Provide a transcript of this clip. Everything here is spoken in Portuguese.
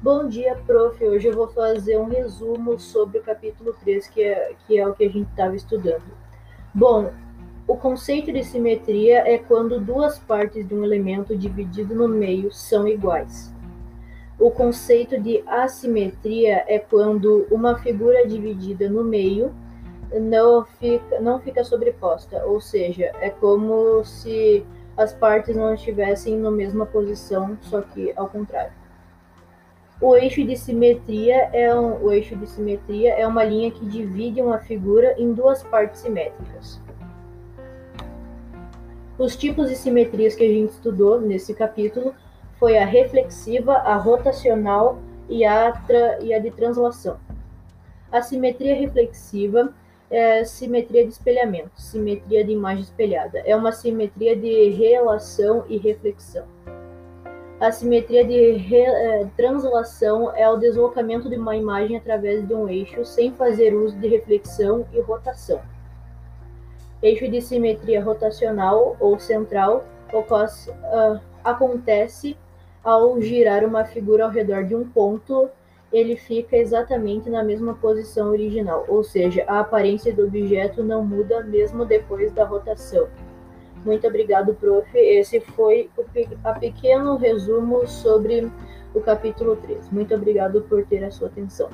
Bom dia, prof. Hoje eu vou fazer um resumo sobre o capítulo 3, que é, que é o que a gente estava estudando. Bom, o conceito de simetria é quando duas partes de um elemento dividido no meio são iguais. O conceito de assimetria é quando uma figura dividida no meio não fica, não fica sobreposta, ou seja, é como se as partes não estivessem na mesma posição, só que ao contrário. O eixo de simetria é um, o eixo de simetria é uma linha que divide uma figura em duas partes simétricas. Os tipos de simetrias que a gente estudou nesse capítulo foi a reflexiva, a rotacional e a, tra, e a de translação. A simetria reflexiva é simetria de espelhamento, simetria de imagem espelhada. É uma simetria de relação e reflexão. A simetria de re, translação é o deslocamento de uma imagem através de um eixo sem fazer uso de reflexão e rotação. Eixo de simetria rotacional ou central uh, acontece ao girar uma figura ao redor de um ponto, ele fica exatamente na mesma posição original, ou seja, a aparência do objeto não muda mesmo depois da rotação. Muito obrigado, prof. Esse foi o a pequeno resumo sobre o capítulo 3. Muito obrigado por ter a sua atenção.